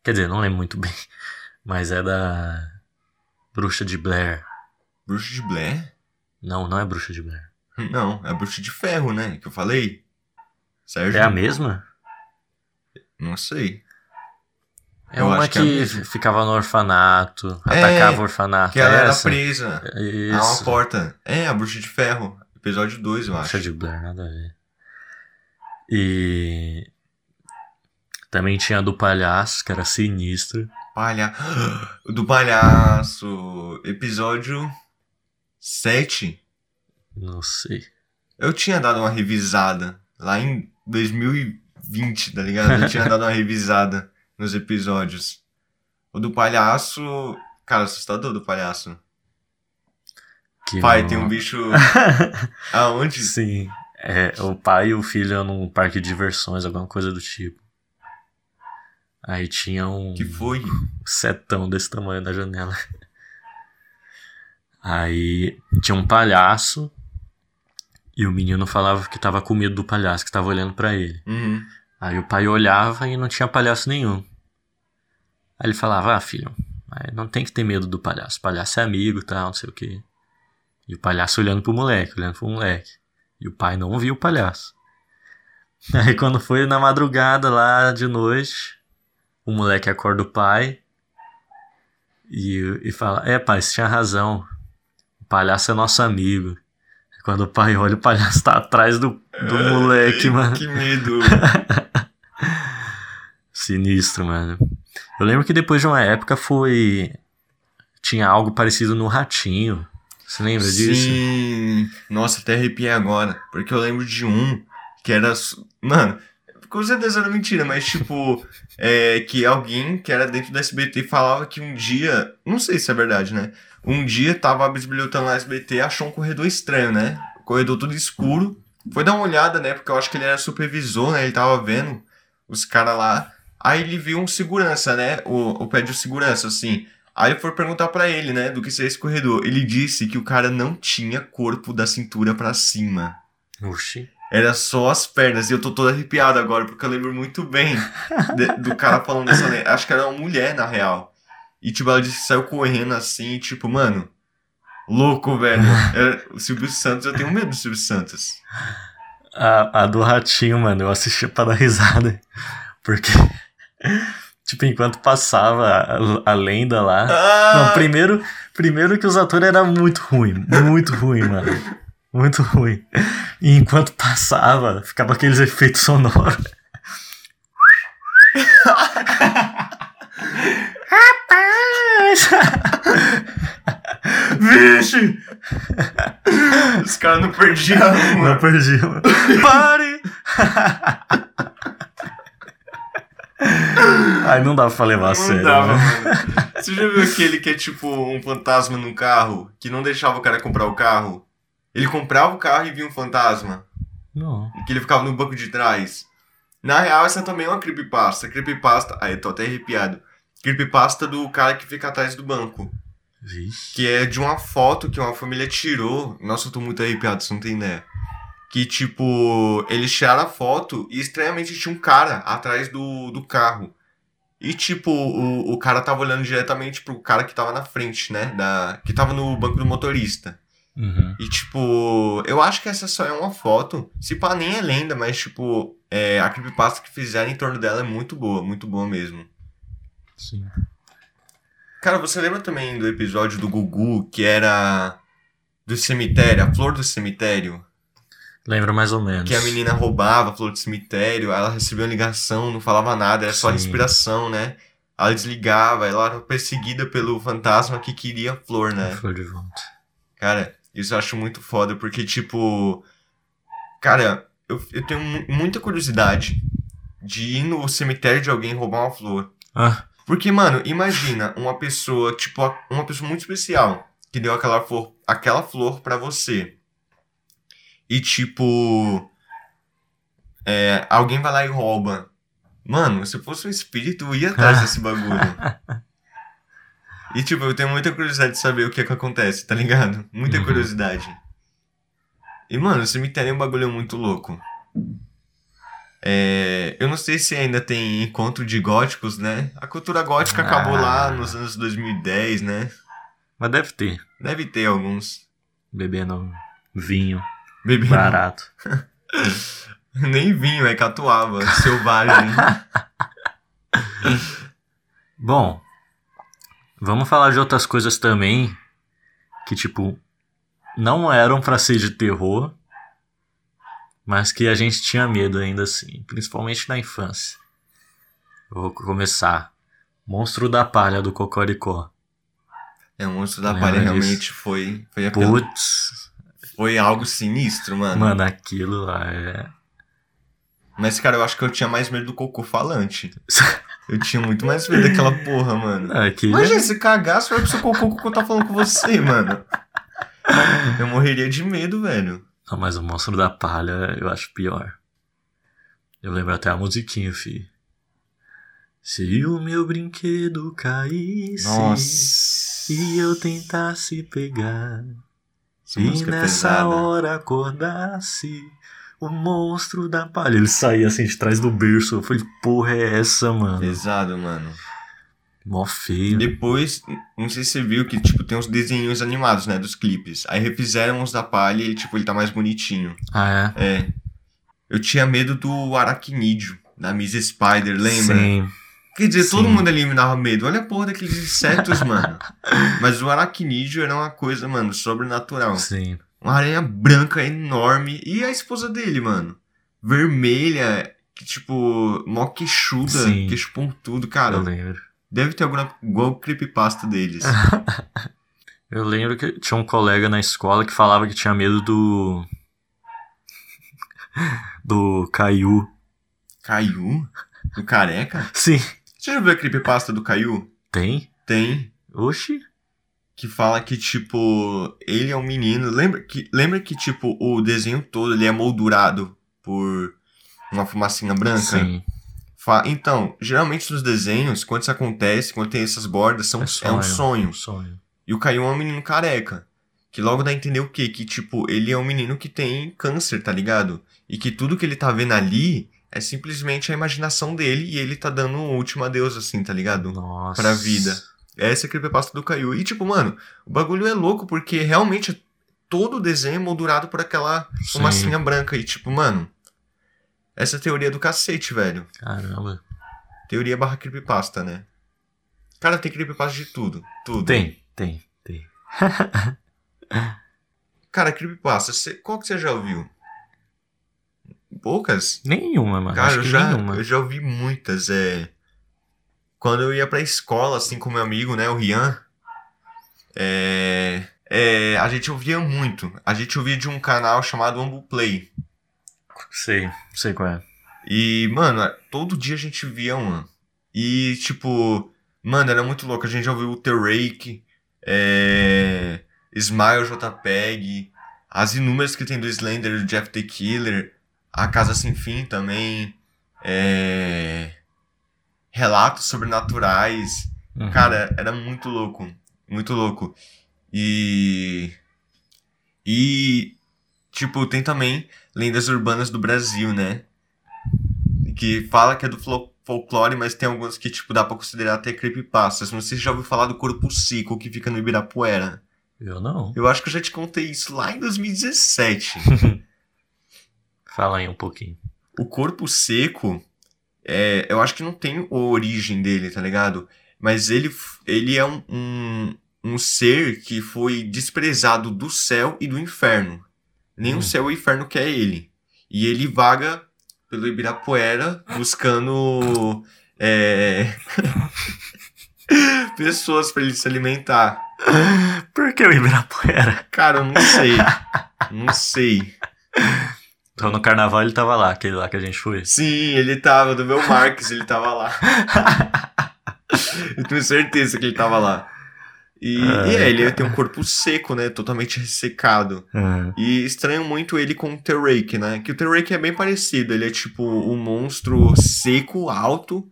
Quer dizer, não lembro muito bem, mas é da Bruxa de Blair. Bruxa de Blair? Não, não é Bruxa de Blair. Não, é a Bruxa de Ferro, né? Que eu falei. Sérgio? É a mesma? Não sei. É Eu uma que que, é ficava no orfanato, É, atacava o orfanato. Que ela é era presa. Isso. A uma porta. É, a Bruxa de Ferro. Episódio 2, eu Bruxa acho. de Blair, nada a ver. E também tinha a do palhaço, que era sinistro. Palha... Do palhaço. Episódio 7. Não sei. Eu tinha dado uma revisada lá em 2020, tá ligado? Eu tinha dado uma revisada nos episódios. O do palhaço. Cara, assustador do palhaço. Que Pai, não- tem um bicho. Aonde? Sim. É, o pai e o filho num parque de diversões, alguma coisa do tipo. Aí tinha um Que foi? setão desse tamanho na janela. Aí tinha um palhaço e o menino falava que tava com medo do palhaço, que tava olhando pra ele. Uhum. Aí o pai olhava e não tinha palhaço nenhum. Aí ele falava, ah, filho, não tem que ter medo do palhaço. O palhaço é amigo e tal, não sei o quê. E o palhaço olhando pro moleque, olhando pro moleque. E o pai não viu o palhaço. Aí quando foi na madrugada lá de noite, o moleque acorda o pai e, e fala, é pai, você tinha razão. O palhaço é nosso amigo. Aí Quando o pai olha, o palhaço tá atrás do, do moleque, mano. Que medo. Sinistro, mano. Eu lembro que depois de uma época foi. Tinha algo parecido no Ratinho. Você lembra disso? Sim. Nossa, até arrepiei agora. Porque eu lembro de um que era. Mano, com certeza era mentira, mas tipo. é, que alguém que era dentro do SBT falava que um dia. Não sei se é verdade, né? Um dia tava bisbilhotando na SBT achou um corredor estranho, né? Corredor todo escuro. Foi dar uma olhada, né? Porque eu acho que ele era supervisor, né? Ele tava vendo os caras lá. Aí ele viu um segurança, né? O, o pé de segurança, assim. Aí foi perguntar pra ele, né, do que seria esse corredor. Ele disse que o cara não tinha corpo da cintura pra cima. Oxi. Era só as pernas. E eu tô todo arrepiado agora, porque eu lembro muito bem de- do cara falando dessa lenda. Acho que era uma mulher, na real. E, tipo, ela disse que saiu correndo assim, tipo, mano. Louco, velho. Era- o Silvio Santos, eu tenho medo do Silvio Santos. A, a do Ratinho, mano, eu assisti pra dar risada. Porque. Tipo, enquanto passava a, a lenda lá. Ah! Não, primeiro, primeiro que os atores eram muito ruins. Muito ruim, mano. Muito ruim. E enquanto passava, ficava aqueles efeitos sonoros. Rapaz! Vixe! Os caras não perdiam, Não mano. perdi, mano. Pare! Aí não dá pra levar a Não sério. dava, né? mano. Você já viu aquele que é tipo um fantasma num carro, que não deixava o cara comprar o carro? Ele comprava o carro e via um fantasma, Não. que ele ficava no banco de trás. Na real, essa também é uma creepypasta. Creepypasta. Aí, tô até arrepiado. Creepypasta do cara que fica atrás do banco. Vixe. Que é de uma foto que uma família tirou. Nossa, eu tô muito arrepiado, você não tem ideia. Que, tipo, eles tiraram a foto e estranhamente tinha um cara atrás do, do carro. E, tipo, o, o cara tava olhando diretamente pro cara que tava na frente, né? Da, que tava no banco do motorista. Uhum. E, tipo, eu acho que essa só é uma foto. Se pá, nem é lenda, mas, tipo, é, a creepypasta que fizeram em torno dela é muito boa, muito boa mesmo. Sim. Cara, você lembra também do episódio do Gugu, que era do cemitério, a flor do cemitério? Lembro mais ou menos. Que a menina roubava a flor do cemitério, ela recebeu uma ligação, não falava nada, era só Sim. respiração, né? Ela desligava, ela era perseguida pelo fantasma que queria a flor, né? Foi de volta. Cara, isso eu acho muito foda, porque, tipo. Cara, eu, eu tenho mu- muita curiosidade de ir no cemitério de alguém roubar uma flor. Ah, Porque, mano, imagina uma pessoa, tipo, a- uma pessoa muito especial que deu aquela flor, aquela flor pra você. E, tipo. é, alguém vai lá e rouba. Mano, se eu fosse um espírito, eu ia atrás desse bagulho. E, tipo, eu tenho muita curiosidade de saber o que é que acontece, tá ligado? Muita Uhum. curiosidade. E, mano, o cemitério é um bagulho muito louco. É, eu não sei se ainda tem encontro de góticos, né? A cultura gótica acabou lá Ah. nos anos 2010, né? mas deve ter. Deve ter alguns. Bebendo vinho Bebendo. barato. Nem vinho, é catuaba, selvagem. Bom, vamos falar de outras coisas também que, tipo, não eram pra ser de terror, mas que a gente tinha medo ainda assim, principalmente na infância. Eu vou começar. Monstro da Palha do Cocoricó. É, o monstro da palha realmente foi, foi, apelo- Putz, foi algo sinistro, mano. mano, aquilo lá é. Mas, cara, eu acho que eu tinha mais medo do cocô falante. Eu tinha muito mais medo daquela porra, mano. Aquilo Imagina, é... se cagasse, vai pro seu cocô, o cocô tá falando com você, mano. Eu morreria de medo, velho. Não, mas o Monstro da Palha eu acho pior. Eu lembro até a musiquinha, fi. Se o meu brinquedo caísse e eu tentasse pegar Essa e é nessa pesada. hora acordasse o monstro da palha. Ele saía assim de trás do berço. Eu falei, porra é essa, mano? Pesado, mano. Mó feio. Depois, não sei se você viu que, tipo, tem uns desenhos animados, né, dos clipes. Aí refizeram os da palha e, tipo, ele tá mais bonitinho. Ah, é? É. Eu tinha medo do aracnídeo, da Miss Spider, lembra? Sim. Quer dizer, todo Sim. mundo ali me dava medo. Olha a porra daqueles insetos, mano. Mas o aracnídeo era uma coisa, mano, sobrenatural. Sim. Uma aranha branca enorme. E a esposa dele, mano? Vermelha, que tipo, mó queixuda, Sim. queixo pontudo, cara. Eu lembro. Deve ter alguma igual o creepypasta deles. Eu lembro que tinha um colega na escola que falava que tinha medo do. do Caiu. Caiu? Do careca? Sim. Você já viu a creepypasta do Caiu? Tem? Tem. Oxi. Que fala que, tipo, ele é um menino. Lembra que, lembra que tipo, o desenho todo ele é moldurado por uma fumacinha branca? Sim. Fa- Então, geralmente nos desenhos, quando isso acontece, quando tem essas bordas, são, é, um sonho. Um sonho. E o Caio é um menino careca. Que logo dá a entender o quê? Que, tipo, ele é um menino que tem câncer, tá ligado? E que tudo que ele tá vendo ali é simplesmente a imaginação dele e ele tá dando um último adeus, assim, tá ligado? Nossa. Pra vida. Essa é a creepypasta do Caio. E, tipo, mano, o bagulho é louco porque realmente todo o desenho é moldurado por aquela Sim. fumacinha branca. E, tipo, mano, essa teoria é do cacete, velho. Caramba. Teoria barra creepypasta, né? Cara, tem creepypasta de tudo. Tudo. Tem, tem, tem. Cara, creepypasta, cê, qual que você já ouviu? Poucas? Nenhuma, mano. Cara, eu já, nenhuma. eu já ouvi muitas. É... Quando eu ia pra escola, assim, com meu amigo, né, o Rian, é... é, a gente ouvia muito. A gente ouvia de um canal chamado Ambu Play. Sei, sei qual é. E, mano, todo dia a gente via uma. E, tipo, mano, era muito louco. A gente já ouviu o The Rake, é... Smile JPEG, as inúmeras que tem do Slender, do Jeff the Killer, A Casa Sem Fim também, é... Relatos Sobrenaturais. Uhum. Cara, era muito louco. Muito louco. E. E. Tipo, tem também lendas urbanas do Brasil, né? Que fala que é do folclore, mas tem alguns que, tipo, dá pra considerar até creepypastas. Não sei se já ouviu falar do Corpo Seco, que fica no Ibirapuera. Eu não. Eu acho que eu já te contei isso lá em 2017. Fala aí um pouquinho. o corpo seco, é, eu acho que não tem a origem dele, tá ligado? Mas ele, ele é um, um, um ser que foi desprezado do céu e do inferno. Nem Hum. o céu e o inferno quer ele. E ele vaga pelo Ibirapuera buscando é, pessoas pra ele se alimentar. Por que o Ibirapuera? Cara, eu não sei. Não sei. Então no carnaval ele tava lá, aquele lá que a gente foi. Sim, ele tava, do meu Marques, ele tava lá. Eu tenho certeza que ele tava lá. E, e é, ele tem um corpo seco, né? Totalmente ressecado. Uhum. E estranho muito ele com o Terrake, né? Que o Terrake é bem parecido. Ele é tipo um monstro seco, alto.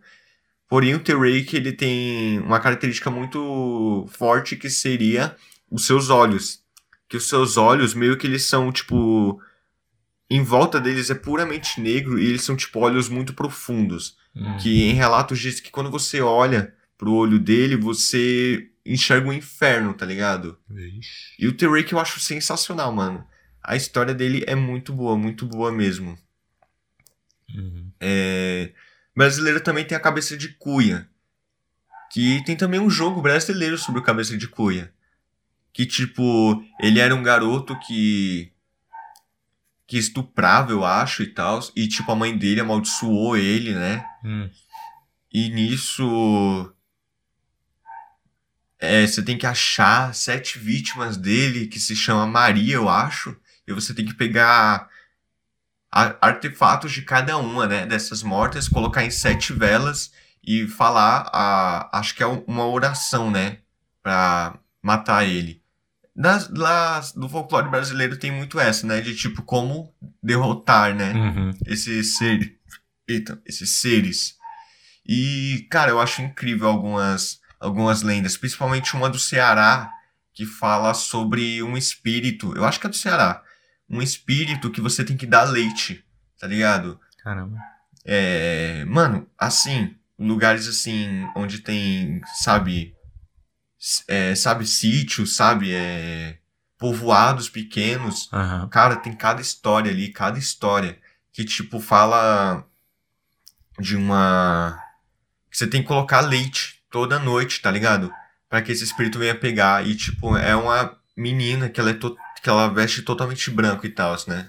Porém, o Terrake ele tem uma característica muito forte que seria os seus olhos. Que os seus olhos meio que eles são tipo. Em volta deles é puramente negro e eles são tipo olhos muito profundos Uhum. que em relatos diz que quando você olha pro olho dele, você enxerga o inferno, tá ligado? E o Terrake eu acho sensacional, mano. A história dele é muito boa, muito boa mesmo. Uhum. É... Brasileiro também tem a Cabeça de Cuia. Que tem também um jogo brasileiro sobre o Cabeça de Cuia. Que, tipo, ele era um garoto que. Que estuprava, eu acho, e tal. E, tipo, a mãe dele amaldiçoou ele, né? Hum. E nisso. É, você tem que achar sete vítimas dele, que se chama Maria, eu acho. E você tem que pegar artefatos de cada uma, né? Dessas mortas, colocar em sete velas e falar a. Acho que é uma oração, né? Pra matar ele. Das, lá do folclore brasileiro tem muito essa, né? De tipo, como derrotar, né? Uhum. esses seres. Eita, esses seres. E, cara, eu acho incrível algumas, algumas lendas, principalmente uma do Ceará, que fala sobre um espírito. Eu acho que é do Ceará. Um espírito que você tem que dar leite, tá ligado? Caramba. É, mano, assim, lugares assim, onde tem, sabe, é, sabe, sítios, sabe, é, povoados pequenos. Aham. Cara, tem cada história ali, cada história que, tipo, fala de uma. que você tem que colocar leite toda noite, tá ligado? Pra que esse espírito venha pegar. E, tipo, é uma menina que ela, é to- que ela veste totalmente branco e tal, né?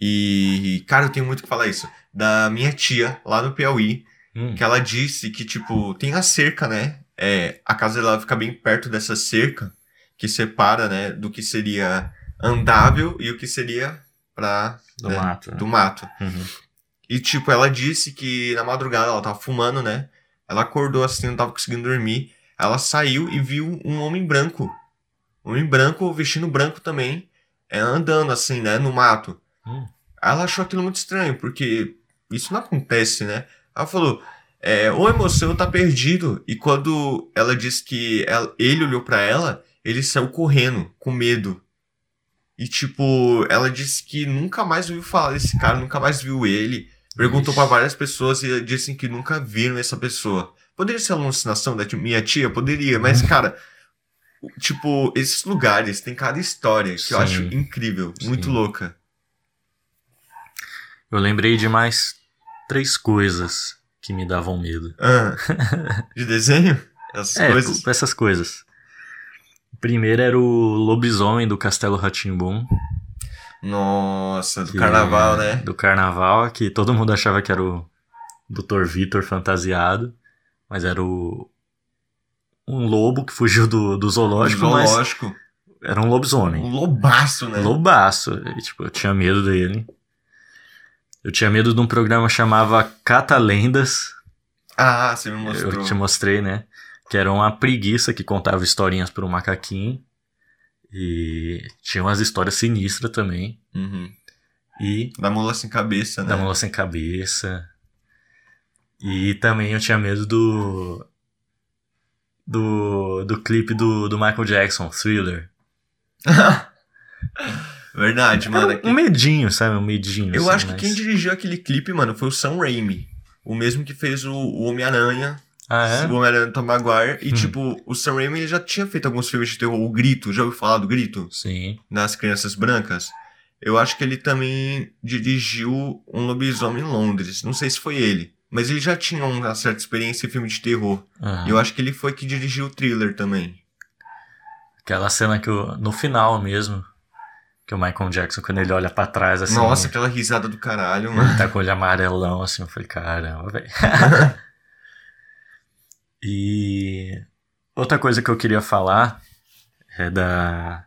E, cara, eu tenho muito que falar isso. Da minha tia, lá no Piauí, Hum. que ela disse que, tipo, tem a cerca, né? É, a casa dela fica bem perto dessa cerca que separa, né, do que seria andável e o que seria pra, Do né, mato. né? do mato. Uhum. E, tipo, ela disse que na madrugada ela tava fumando, né? Ela acordou assim, não tava conseguindo dormir. Ela saiu e viu um homem branco. Um homem branco, vestindo branco também, é, andando assim, né, no mato. Hum. Ela achou aquilo muito estranho, porque isso não acontece, né? Ela falou, é, moço, eu tá perdido. E quando ela disse que ela- ele olhou pra ela, ele saiu correndo, com medo. E, tipo, ela disse que nunca mais ouviu falar desse cara, nunca mais viu ele. Perguntou pra várias pessoas e dizem que nunca viram essa pessoa. Poderia ser alucinação da minha tia? Poderia, mas, cara, o- tipo, esses lugares tem cada história que eu Sim. acho incrível, muito Sim. louca. Eu lembrei de mais três coisas que me davam medo. Ah, de desenho? Essas É, coisas. essas coisas. Primeiro era o lobisomem do Castelo Ratimbum. Nossa, do carnaval, né? Do carnaval, que todo mundo achava que era o Dr. Vitor fantasiado, mas era o um lobo que fugiu do, do zoológico, Zoológico. era um lobisomem. Um lobaço, né? Lobaço. E, tipo, eu tinha medo dele. Eu tinha medo de um programa chamava Catalendas. Ah, você me mostrou. Eu te mostrei, né? Que era uma preguiça que contava historinhas pro macaquinho. E tinha umas histórias sinistras também. Uhum. E Da mula sem cabeça, né? da mula sem cabeça. E também eu tinha medo do. Do, do clipe do, do Michael Jackson, Thriller. Verdade, mano. Era um medinho, sabe? Um medinho. Eu assim, acho que mas- quem dirigiu aquele clipe, mano, foi o Sam Raimi. O mesmo que fez o, o Homem-Aranha, Ah, é? o Homem-Aranha Tom Maguire. E, Hum. tipo, o Sam Raimi ele já tinha feito alguns filmes de terror. O Grito, já ouviu falar do Grito? Sim. Das Crianças Brancas. Eu acho que ele também dirigiu um lobisomem em Londres. Não sei se foi ele. Mas ele já tinha uma certa experiência em filme de terror. Eu acho que ele foi que dirigiu o thriller também. Aquela cena que eu, no final mesmo, que o Michael Jackson, quando ele olha pra trás, assim, Nossa, aquela risada do caralho, mano. ele tá com o olho amarelão, assim, eu falei, caramba, velho. e outra coisa que eu queria falar é da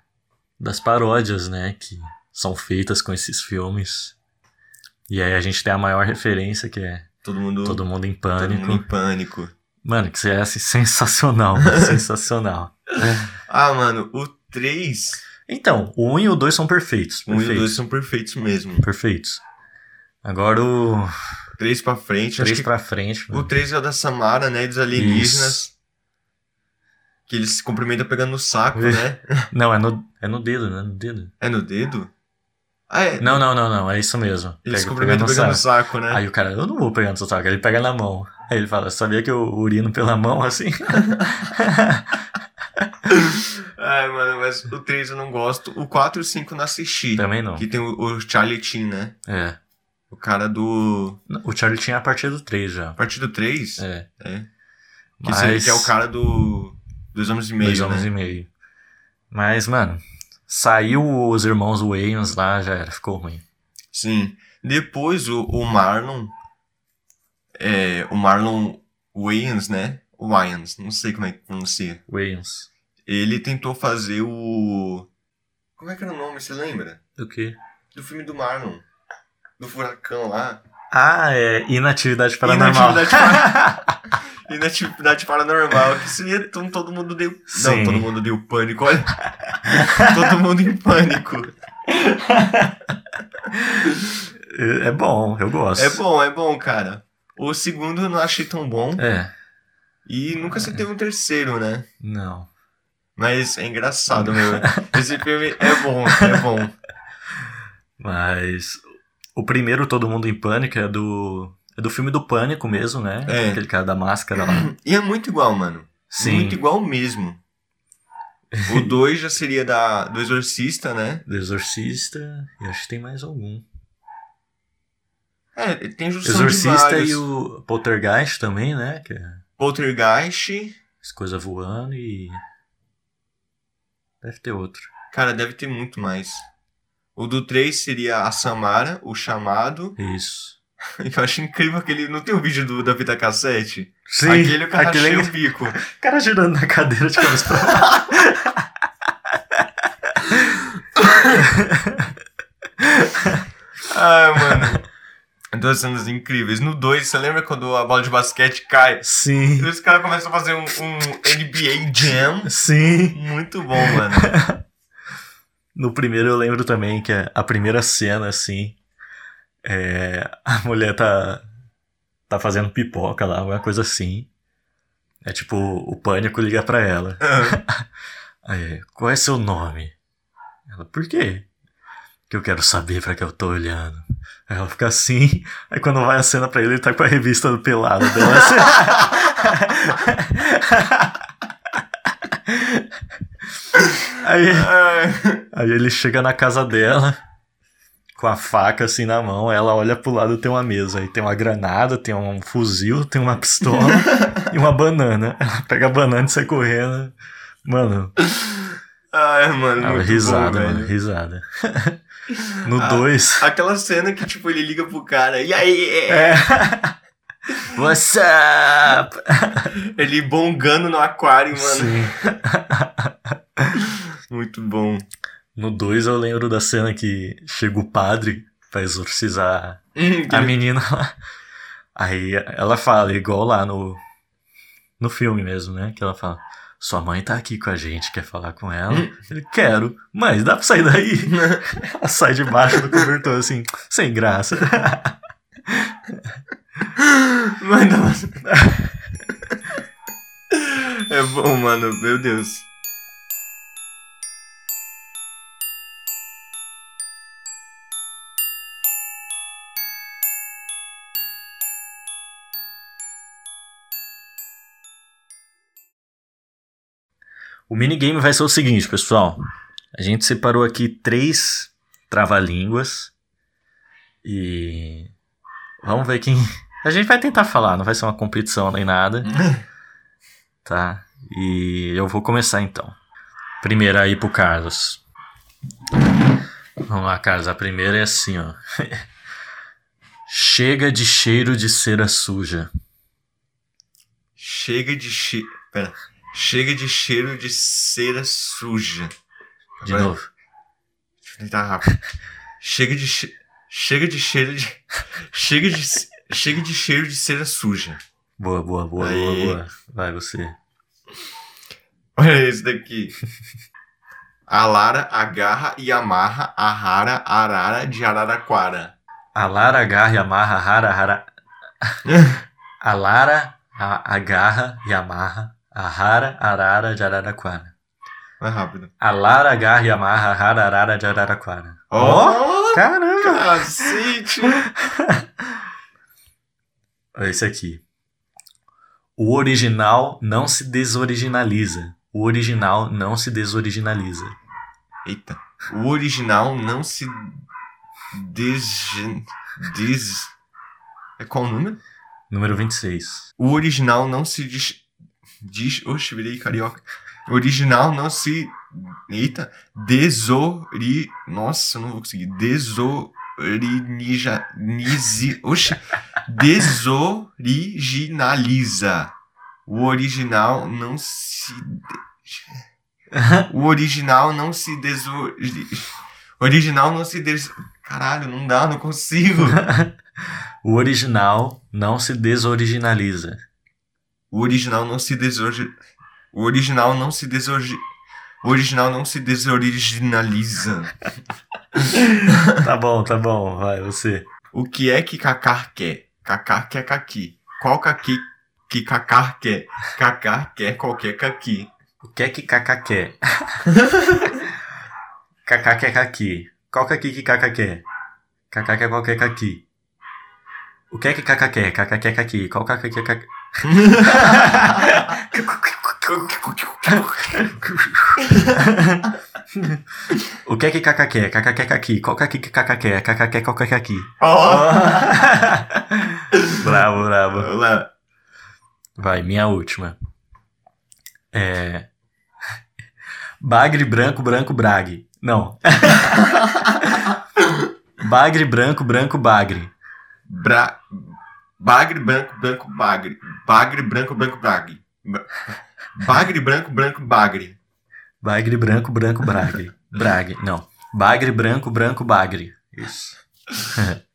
das paródias, né, que são feitas com esses filmes. E aí a gente tem a maior referência, que é Todo mundo, Todo Mundo em todo Pânico. mundo em pânico. Mano, que isso é assim, sensacional, sensacional. Ah, mano, o 3, Então, o 1 e o 2 são perfeitos. o 1 e o Perfeitos. 2 são perfeitos mesmo. Perfeitos. Agora o 3 pra frente, 3 acho que pra frente. o mano. 3 é o da Samara, né, dos alienígenas. Que eles se cumprimentam pegando no saco, né? Não, é no, é no dedo, né? No dedo. É no dedo? Ah, é. Não, não, não, não. É isso mesmo. Eles se Pega- cumprimentam pega pegando no no saco, né? Aí o cara, eu não vou pegar no seu saco. Ele pega na mão. Aí ele fala, sabia que eu urino pela mão assim? Ai, mano, mas o 3 eu não gosto. O 4 e o 5 eu não assisti. Também não. Que tem o, o Charlie Chin, né? É. O cara do. O Charlie tinha a partir do 3 já. A partir do 3? É. É. Que, Mas... seria- que é o cara do. Dois homens e meio. Dois né? homens e meio. Mas, mano, saiu os irmãos Wayans lá, já era, ficou ruim. Sim. Depois o, o Marlon. É, o Marlon Wayans, né? Wayans, não sei como é que pronuncia. Wayans. Ele tentou fazer o. Como é que era o nome, você lembra? O quê? Do filme do Marlon. Do furacão lá. Ah, é Inatividade Paranormal. Inatividade, para... Inatividade paranormal. Que isso ia todo, todo mundo deu. Sim. Não, todo mundo deu pânico, olha. todo mundo em pânico. É é bom, eu gosto. É bom, é bom, cara. O segundo eu não achei tão bom. É, E nunca se teve um terceiro, né? não. Mas é engraçado, meu. Esse filme é bom, é bom. Mas o primeiro Todo Mundo em Pânico é do é do filme do Pânico mesmo, né? É. Aquele cara da máscara lá. E é muito igual, mano. Sim. Muito igual mesmo. O 2 já seria da, do Exorcista, né? Do Exorcista, e acho que tem mais algum. É, tem junção Exorcista e o Poltergeist também, né? Que é Poltergeist. as coisas voando e deve ter outro. Cara, deve ter muito mais. O do 3 seria a Samara, o chamado. Isso. Eu acho incrível que ele não tem o vídeo do, da fita cassete. Sim, Aquele o cara aquele é- o bico. O cara girando na cadeira de cabeça pra lá. Ai, mano. Duas cenas incríveis. No 2, você lembra quando a bola de basquete cai? Sim. E os caras começam a fazer um, um NBA Jam. Sim. Muito bom, mano. No primeiro eu lembro também que a primeira cena, assim, é, a mulher tá, tá fazendo pipoca lá, alguma coisa assim. É tipo, o pânico liga pra ela. Aí, qual é seu nome? Ela, por quê? Que eu quero saber pra que eu tô olhando. Aí ela fica assim, aí quando vai a cena pra ele, ele tá com a revista do pelado dela. assim. aí, aí ele chega na casa dela, com a faca assim na mão, ela olha pro lado tem uma mesa, aí tem uma granada, tem um fuzil, tem uma pistola e uma banana. Ela pega a banana e sai correndo. Mano, Ai, mano, Ah, risada, bom, mano, risada. No Ah, 2. Aquela cena que, tipo, ele liga pro cara, e aí? É. What's up? Ele bongando no aquário, mano. Sim. Muito bom. No 2 eu lembro da cena que chega o padre pra exorcizar Hum, a ele- menina lá. Aí ela fala, igual lá no, no filme mesmo, né? Que ela fala: Sua mãe tá aqui com a gente, quer falar com ela? Ele, quero, mas dá pra sair daí. ela sai debaixo do cobertor assim, sem graça. Mano, nossa. É bom, mano. Meu Deus. O minigame vai ser o seguinte, pessoal. A gente separou aqui três trava-línguas. E. Vamos ver quem. A gente vai tentar falar, não vai ser uma competição nem nada. Tá? E eu vou começar então. Primeiro aí pro Carlos. Vamos lá, Carlos. A primeira é assim, ó. Chega de cheiro de cera suja. Chega de cheiro. Pera. Chega de cheiro de cera suja. De Vai. novo. Deixa eu tentar rápido. Chega de che... Chega de cheiro de. Chega de. Chega de cheiro de cera suja. Boa, boa, boa, boa, Aí. boa. Vai você. Olha esse daqui. A Lara agarra e amarra a rara arara de Araraquara. A Lara agarra e amarra a rara rara. A Lara a- agarra e amarra a rara arara de Araraquara. Vai rápido. A Lara agarra e amarra a rara arara de Araraquara. Ó! Caramba! Cacete! Olha esse aqui. O original não se desoriginaliza. O original não se desoriginaliza. Eita. O original não se. Des. Des. É qual o número? Número 26. O original não se diz. Diz. Oxe, virei carioca. Original não se. Eita. Desori. Nossa, não vou conseguir. Desorinija. Nizi. Oxe. Desoriginaliza. O original não se. O original não se desor... Original não se des... Caralho, não dá, não consigo. O original não se desoriginaliza. O original não se desor... O original não se desor... O original não se desoriginaliza. Tá bom, tá bom. Vai, você. O que é que Kaká quer? Kaká quer caqui. Qual caqui que Kaká quer? Kaká quer qualquer caqui. O que é que Kaká quer? Kaká quer caqui. Qual caqui que Kaká quer? Kaká quer qualquer caqui. O que é que Kaká quer? Kaká quer caqui. Qual caqui que Kaká... O que é que Kaká quer? Kaká quer caqui. Qual caqui que Kaká quer? Kaká quer qualquer caqui. Ó. bravo, bravo. Lá. Vai, minha última. É. Bagre branco, branco, brague. Não. bagre branco, branco, bagre. Bra... Bagre, branco, branco, bagre. Bagre, branco, branco, bagre. Ba- Bagre, branco, branco, bagre. Bagre branco, branco, bragre. Brague. Não. Bagre branco, branco, bagre. Isso.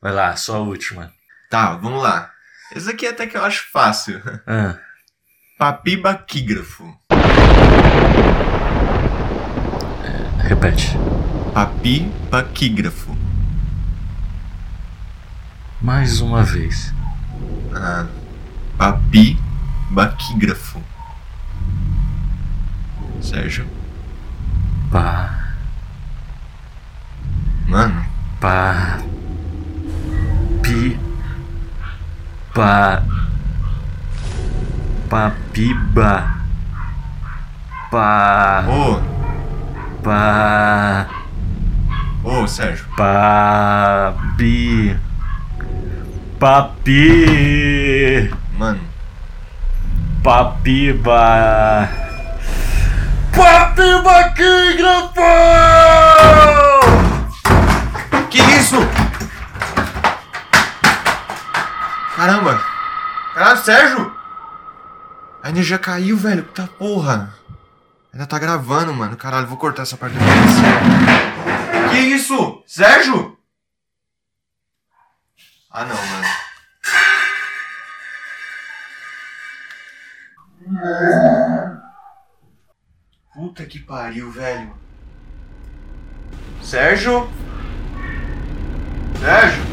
Vai lá, sua última. Tá, vamos lá. Esse aqui até que eu acho fácil. Ah, Papibaquígrafo. repete. Papibaquígrafo. Mais uma vez. Ah, papibaquígrafo. Sérgio. Pá. Mano. Pá. Pi. Pá. Papiba. Pá. Ô, Pá. ô, Sérgio. Papi. Papi. Mano. Papiba. Batendo aqui, grandão! Que isso? Caramba! Caralho, Sérgio! A energia caiu, velho. Puta porra. Ainda tá gravando, mano. Caralho, vou cortar essa parte da Que isso? Sérgio? Ah, não, mano. Puta que pariu, velho. Sérgio? Sérgio?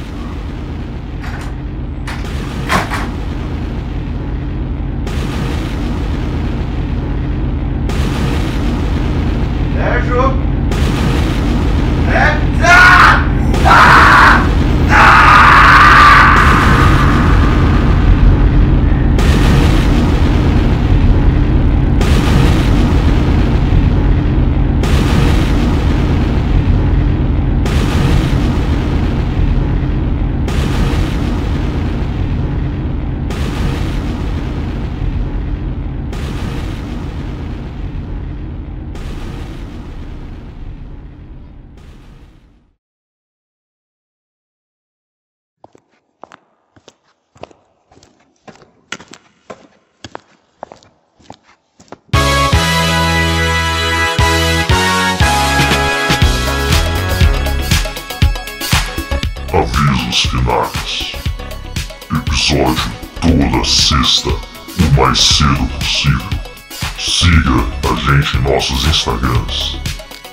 Instagrams.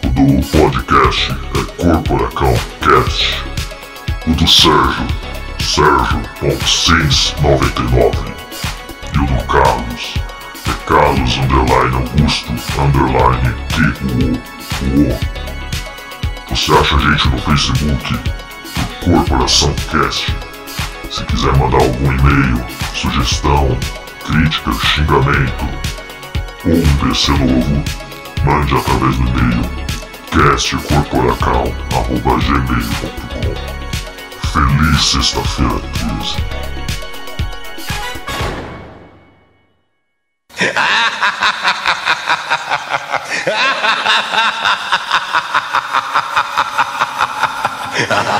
O do podcast é Corporacão Cast. O do Sérgio, Sérgio.699. E o do Carlos é Carlos Underline Augusto Underline QUO. Você acha a gente no Facebook? Corporação Cast. Se quiser mandar algum e-mail, sugestão, crítica, xingamento ou um PC novo, mande através do e-mail castcorporacal.gmail.com Feliz sexta-feira 13.